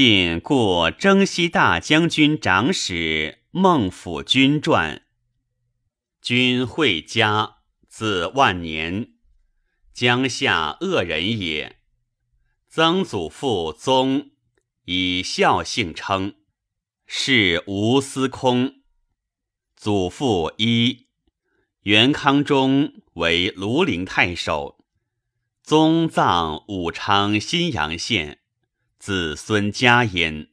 晋故征西大将军长史孟府君传。君惠嘉，字万年，江夏恶人也。曾祖父宗以孝姓称，是无司空。祖父一，元康中为庐陵太守，宗葬武昌新阳县。子孙家焉，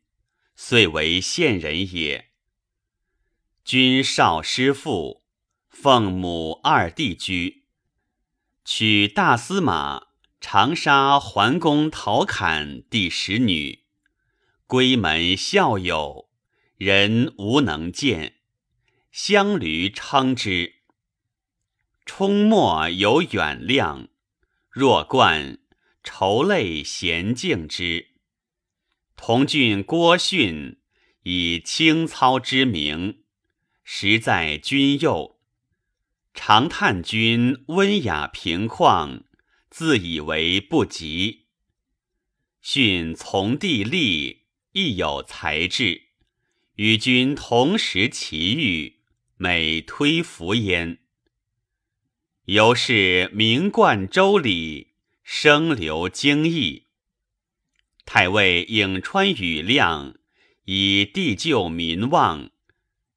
遂为县人也。君少师父，奉母二弟居，娶大司马长沙桓公陶侃第十女，闺门孝友，人无能见，乡驴称之。冲墨有远量，若冠愁泪闲敬之。同郡郭训以清操之名，实在君右。常叹君温雅平旷，自以为不及。训从弟立，亦有才智，与君同时其遇，每推服焉。由是名冠周礼，声流经义。太尉颍川羽亮以地救民望，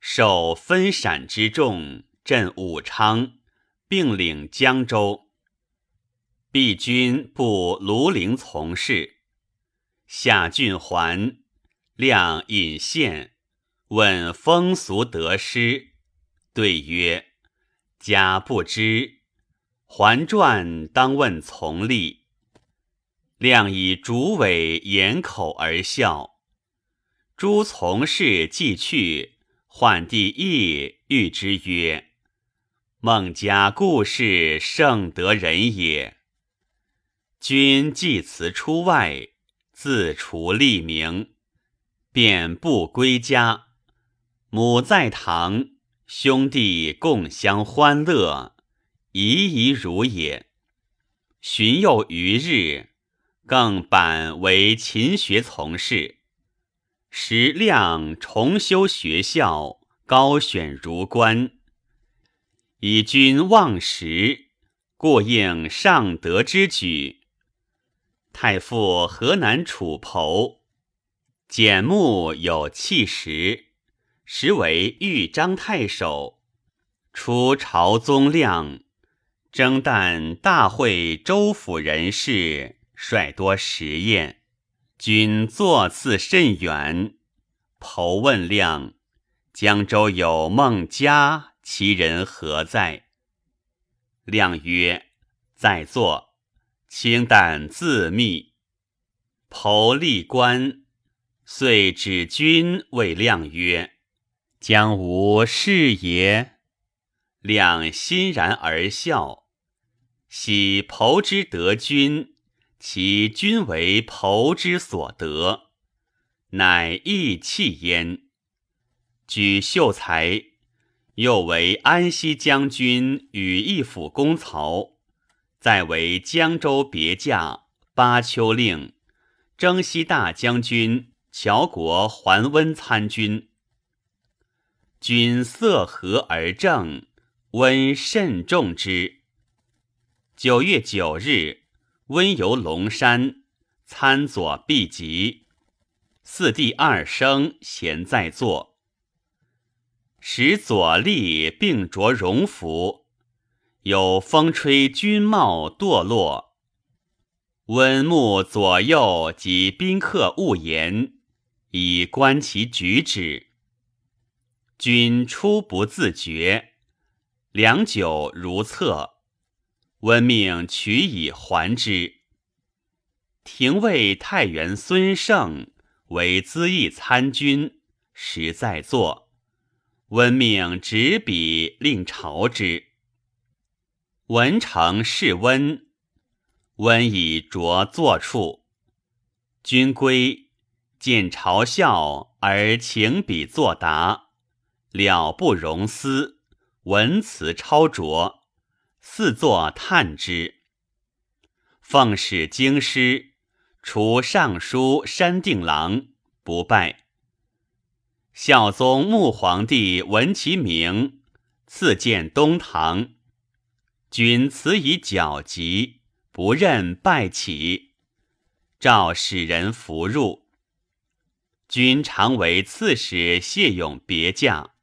受分陕之众，镇武昌，并领江州。毕军布庐陵从事，下郡还，亮引县，问风俗得失，对曰：“家不知，还传当问从吏。”亮以竹尾掩口而笑。诸从事既去，桓帝亦谕之曰：“孟家故事甚得人也。君既辞出外，自除立名，便不归家。母在堂，兄弟共相欢乐，宜宜如也。寻又余日。”更版为勤学从事，时亮重修学校，高选儒官，以君望时，故应上德之举。太傅河南楚侯简木有气实，实为豫章太守，出朝宗亮，征旦大会州府人士。率多实验，君坐次甚远。侯问亮：江州有孟家，其人何在？亮曰：在座，清胆自密。侯立官，遂指君谓亮曰：将无事也。亮欣然而笑，喜侯之得君。其君为侯之所得，乃义弃焉。举秀才，又为安西将军与义府公曹，再为江州别驾、巴丘令、征西大将军、乔国桓温参军。君色和而正，温甚重之。九月九日。温游龙山，参左毕集，四弟二生闲在座，使左立并着荣服，有风吹军帽堕落。温目左右及宾客勿言，以观其举止。君初不自觉，良久如厕。温命取以还之。廷尉太原孙胜为资议参军，实在座。温命执笔令朝之。文成是温，温以着坐处。君归，见朝笑而请笔作答，了不容思，文辞超卓。四作叹之。奉使京师，除尚书山定郎不拜。孝宗穆皇帝闻其名，赐建东堂。君辞以皎疾，不任拜起，诏使人扶入。君常为刺史谢勇别驾，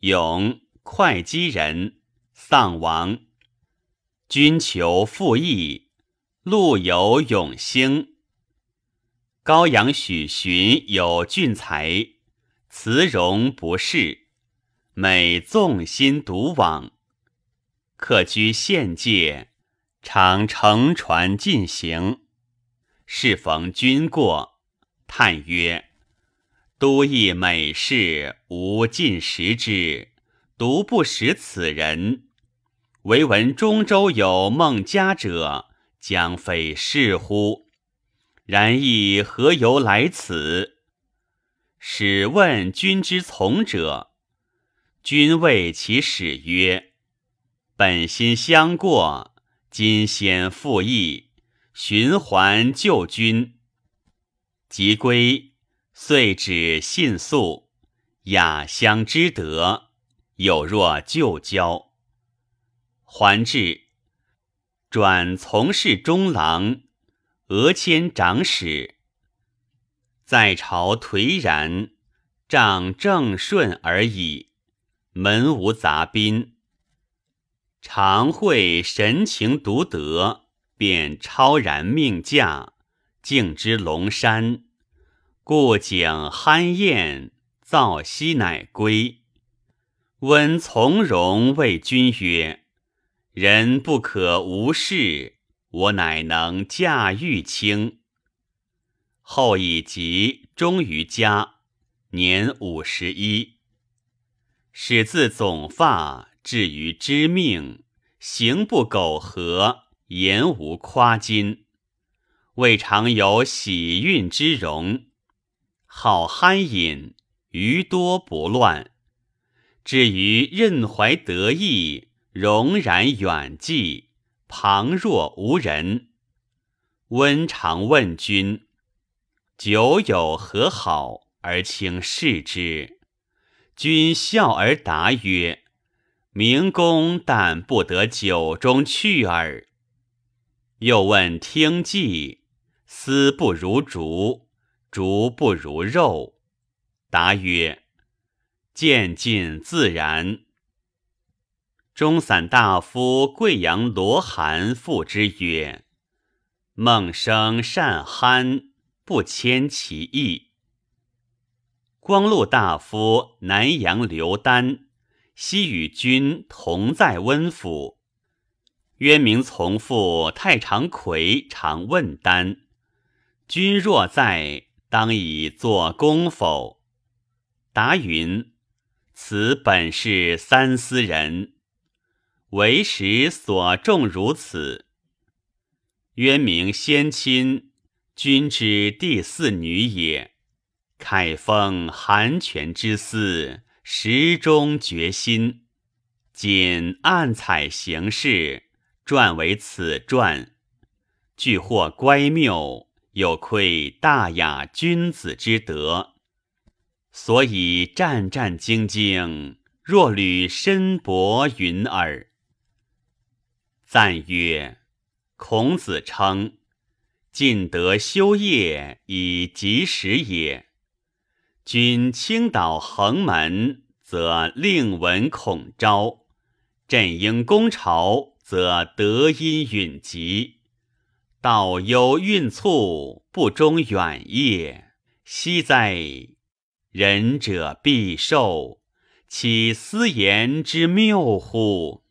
勇会稽人，丧亡。君求复义，路有永兴。高阳许寻有俊才，辞容不仕，每纵心独往。客居县界，常乘船进行。适逢君过，叹曰。都邑美事，无尽识之，独不识此人。唯闻中州有孟家者，将非是乎？然亦何由来此？使问君之从者，君谓其使曰：“本心相过，今先复议，循环旧君。”即归。遂指信素，雅相之德，有若旧交。还至，转从事中郎，俄迁长史。在朝颓然，仗正顺而已，门无杂宾。常会神情独得，便超然命驾，径之龙山。故景酣宴，造息乃归。温从容谓君曰：“人不可无事，我乃能驾驭卿。”后以疾终于家，年五十一。始自总发，至于知命，行不苟合，言无夸矜，未尝有喜运之容。好酣饮，余多不乱。至于任怀得意，容然远寄，旁若无人。温常问君：酒有何好而轻视之？君笑而答曰：明公但不得酒中去耳。又问听计，思不如竹。竹不如肉，答曰：“渐进自然。”中散大夫贵阳罗涵复之曰：“孟生善酣，不迁其意。”光禄大夫南阳刘丹，昔与君同在温府。渊明从父太常魁常问丹：“君若在？”当以作功否？答云：“此本是三思人，为时所重如此。”渊明先亲，君之第四女也。凯封寒泉之思，时中决心。仅暗采形式，撰为此传，具获乖谬。有愧大雅君子之德，所以战战兢兢，若履深薄云耳。赞曰：孔子称尽德修业以及时也。君倾倒横门，则令闻恐昭；振应攻朝，则德音允集。道忧运促，不忠远业，惜哉！仁者必寿，其斯言之谬乎？